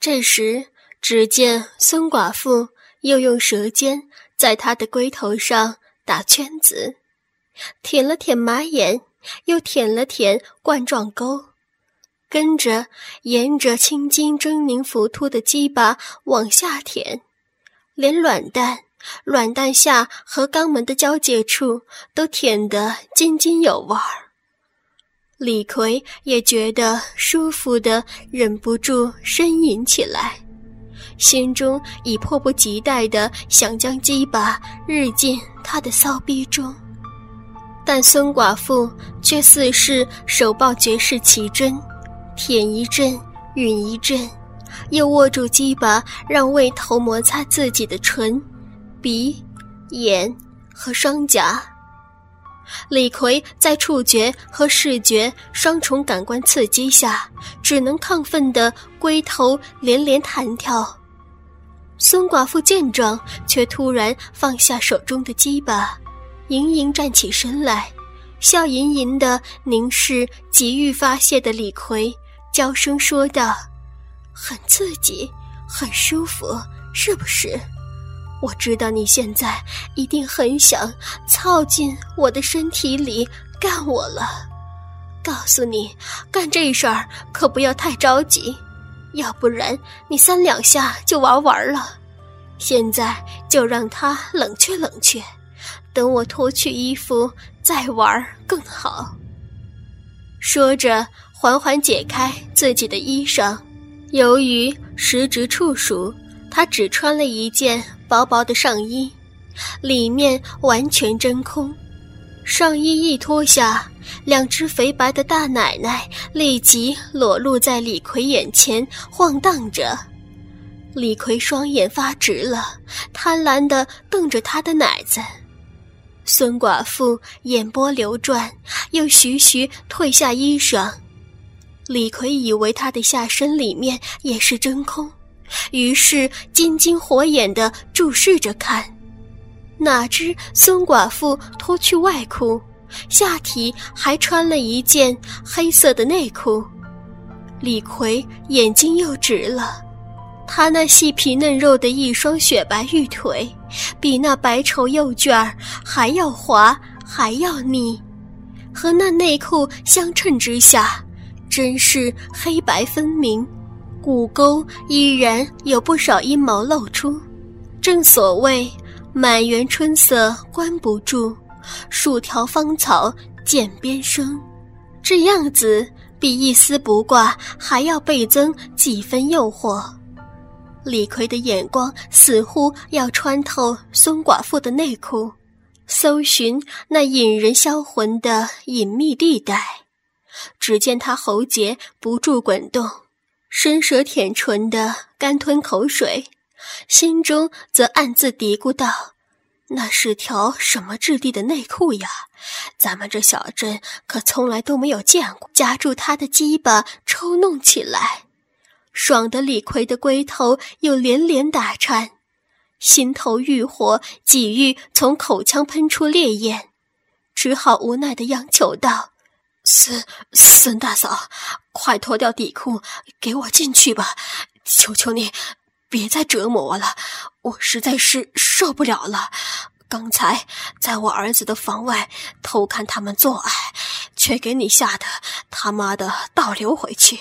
这时，只见孙寡妇又用舌尖在他的龟头上打圈子，舔了舔马眼，又舔了舔冠状沟，跟着沿着青筋狰狞浮凸的鸡巴往下舔，连卵蛋、卵蛋下和肛门的交界处都舔得津津有味儿。李逵也觉得舒服的，忍不住呻吟起来，心中已迫不及待的想将鸡巴日进他的骚逼中，但孙寡妇却似是手抱绝世奇珍，舔一阵，吮一阵，又握住鸡巴，让胃头摩擦自己的唇、鼻、眼和双颊。李逵在触觉和视觉双重感官刺激下，只能亢奋的龟头连连弹跳。孙寡妇见状，却突然放下手中的鸡巴，盈盈站起身来，笑吟吟的凝视急欲发泄的李逵，娇声说道：“很刺激，很舒服，是不是？”我知道你现在一定很想操进我的身体里干我了，告诉你，干这事儿可不要太着急，要不然你三两下就玩完了。现在就让它冷却冷却，等我脱去衣服再玩更好。说着，缓缓解开自己的衣裳，由于时值处暑，他只穿了一件。薄薄的上衣，里面完全真空。上衣一脱下，两只肥白的大奶奶立即裸露在李逵眼前晃荡着。李逵双眼发直了，贪婪地瞪着他的奶子。孙寡妇眼波流转，又徐徐褪下衣裳。李逵以为他的下身里面也是真空。于是金睛火眼地注视着看，哪知孙寡妇脱去外裤，下体还穿了一件黑色的内裤。李逵眼睛又直了，他那细皮嫩肉的一双雪白玉腿，比那白绸幼卷儿还要滑，还要腻，和那内裤相衬之下，真是黑白分明。骨沟依然有不少阴毛露出，正所谓满园春色关不住，数条芳草涧边生，这样子比一丝不挂还要倍增几分诱惑。李逵的眼光似乎要穿透孙寡妇的内裤，搜寻那引人销魂的隐秘地带。只见他喉结不住滚动。伸舌舔唇的干吞口水，心中则暗自嘀咕道：“那是条什么质地的内裤呀？咱们这小镇可从来都没有见过。”夹住他的鸡巴抽弄起来，爽得李逵的龟头又连连打颤，心头欲火，几欲从口腔喷出烈焰，只好无奈的央求道。孙孙大嫂，快脱掉底裤，给我进去吧！求求你，别再折磨我了，我实在是受不了了。刚才在我儿子的房外偷看他们做爱，却给你吓得他妈的倒流回去。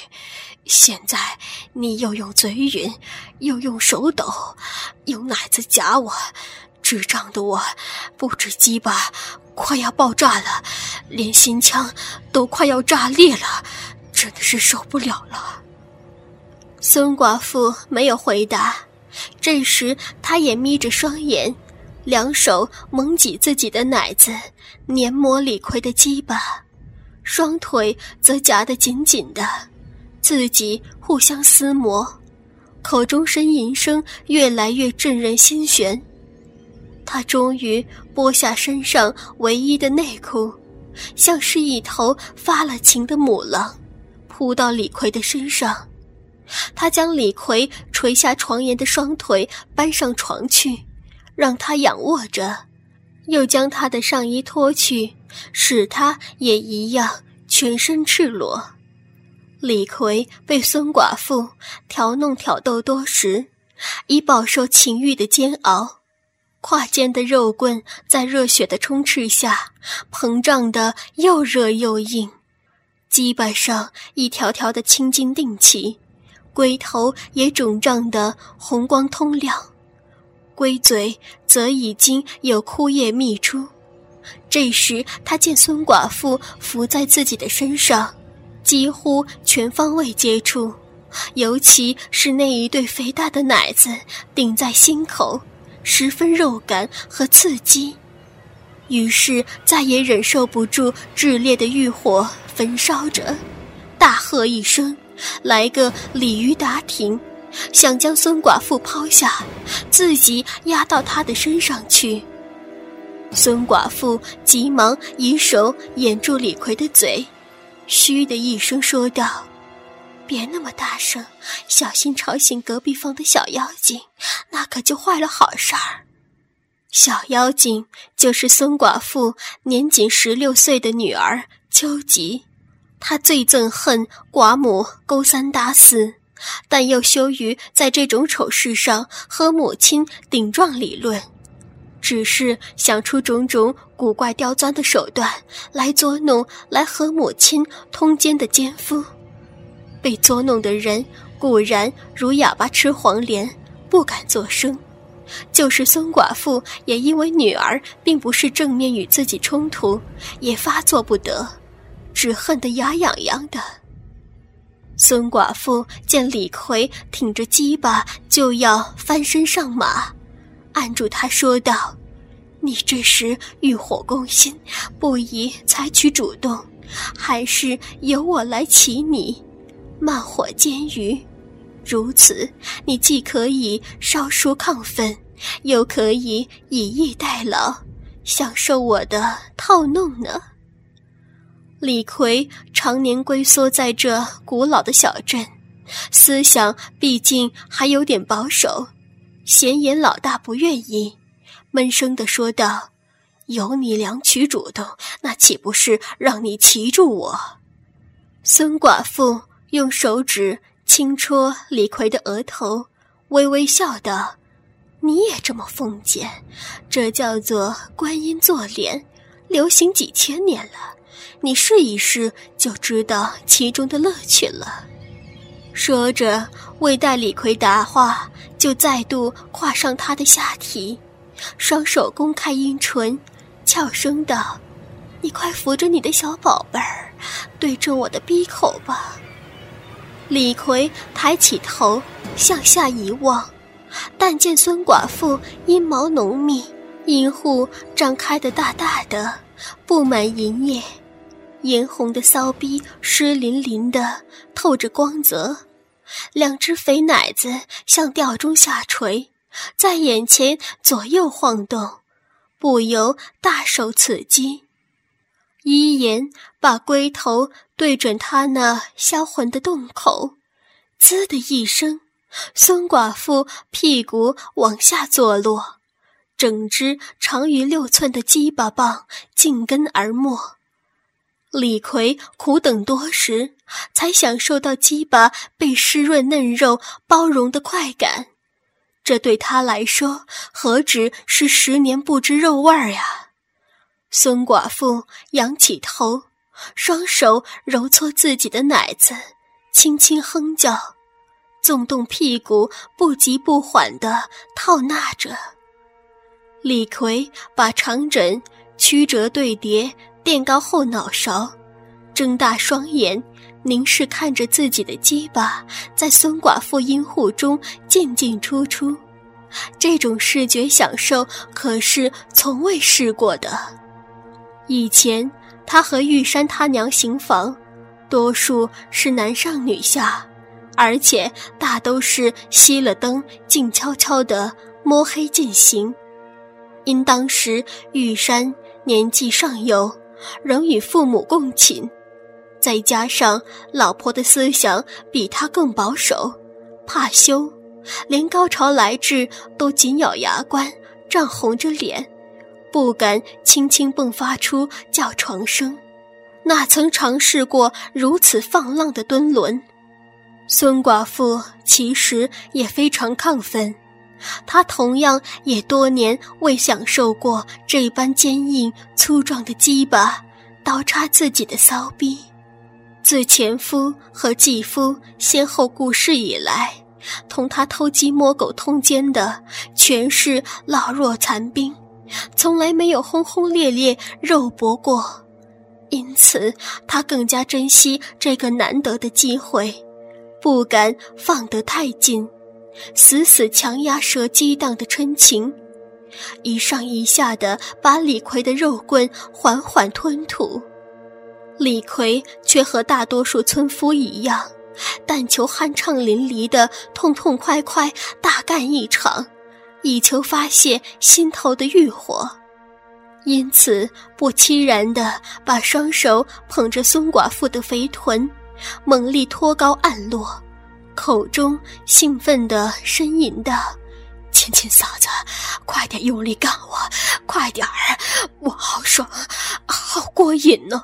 现在你又用嘴吮，又用手抖，用奶子夹我，智障的我不止鸡巴。快要爆炸了，连心腔都快要炸裂了，真的是受不了了。孙寡妇没有回答，这时她也眯着双眼，两手猛挤自己的奶子，黏磨李逵的鸡巴，双腿则夹得紧紧的，自己互相撕磨，口中呻吟声越来越震人心弦。他终于剥下身上唯一的内裤，像是一头发了情的母狼，扑到李逵的身上。他将李逵垂下床沿的双腿搬上床去，让他仰卧着，又将他的上衣脱去，使他也一样全身赤裸。李逵被孙寡妇调弄挑逗多时，已饱受情欲的煎熬，胯间的肉棍在热血的充斥下膨胀的又热又硬，鸡巴上一条条的青筋定起，龟头也肿胀的红光通亮，龟嘴则已经有枯叶泌出。这时，他见孙寡妇伏在自己的身上。几乎全方位接触，尤其是那一对肥大的奶子顶在心口，十分肉感和刺激。于是再也忍受不住炽烈的欲火焚烧着，大喝一声，来个鲤鱼打挺，想将孙寡妇抛下，自己压到她的身上去。孙寡妇急忙以手掩住李逵的嘴。嘘的一声说道：“别那么大声，小心吵醒隔壁房的小妖精，那可就坏了好事儿。”小妖精就是孙寡妇年仅十六岁的女儿秋吉，她最憎恨寡母勾三搭四，但又羞于在这种丑事上和母亲顶撞理论。只是想出种种古怪刁钻的手段来捉弄，来和母亲通奸的奸夫。被捉弄的人固然如哑巴吃黄连，不敢作声；就是孙寡妇，也因为女儿并不是正面与自己冲突，也发作不得，只恨得牙痒痒的。孙寡妇见李逵挺着鸡巴就要翻身上马。按住他说道：“你这时欲火攻心，不宜采取主动，还是由我来骑你，慢火煎鱼。如此，你既可以稍疏亢奋，又可以以逸待劳，享受我的套弄呢。”李逵常年龟缩在这古老的小镇，思想毕竟还有点保守。闲言老大不愿意，闷声的说道：“由你两取主动，那岂不是让你骑住我？”孙寡妇用手指轻戳李逵的额头，微微笑道：“你也这么奉俭？这叫做观音坐莲，流行几千年了。你试一试，就知道其中的乐趣了。”说着，未待李逵答话。就再度跨上他的下体，双手公开阴唇，悄声道：“你快扶着你的小宝贝儿，对准我的鼻口吧。”李逵抬起头向下一望，但见孙寡妇阴毛浓密，阴户张开的大大的，布满银液，嫣红的骚逼湿淋淋的，透着光泽。两只肥奶子向吊钟下垂，在眼前左右晃动，不由大受刺激。一言把龟头对准他那销魂的洞口，滋的一声，孙寡妇屁股往下坐落，整只长于六寸的鸡巴棒尽根而没。李逵苦等多时，才享受到鸡巴被湿润嫩肉包容的快感。这对他来说，何止是十年不知肉味儿呀！孙寡妇仰起头，双手揉搓自己的奶子，轻轻哼叫，纵动屁股，不急不缓地套纳着。李逵把长枕曲折对叠。垫高后脑勺，睁大双眼，凝视看着自己的鸡巴在孙寡妇阴户中进进出出，这种视觉享受可是从未试过的。以前他和玉山他娘行房，多数是男上女下，而且大都是熄了灯，静悄悄的摸黑进行。因当时玉山年纪尚幼。仍与父母共寝，再加上老婆的思想比他更保守，怕羞，连高潮来至都紧咬牙关，涨红着脸，不敢轻轻迸发出叫床声。哪曾尝试过如此放浪的敦伦？孙寡妇其实也非常亢奋，她同样也多年未享受过这般坚硬粗壮的鸡巴刀插自己的骚逼。自前夫和继夫先后故世以来，同她偷鸡摸狗通奸的全是老弱残兵，从来没有轰轰烈烈肉搏过。因此，他更加珍惜这个难得的机会，不敢放得太近，死死强压蛇激荡的春情，一上一下的把李逵的肉棍缓缓吞吐。李逵却和大多数村夫一样，但求酣畅淋漓的痛痛快快大干一场，以求发泄心头的欲火。因此，不期然地把双手捧着孙寡妇的肥臀，猛力托高按落，口中兴奋地呻吟道：“亲亲嫂子，快点用力干我，快点儿，我好爽，好过瘾呢！”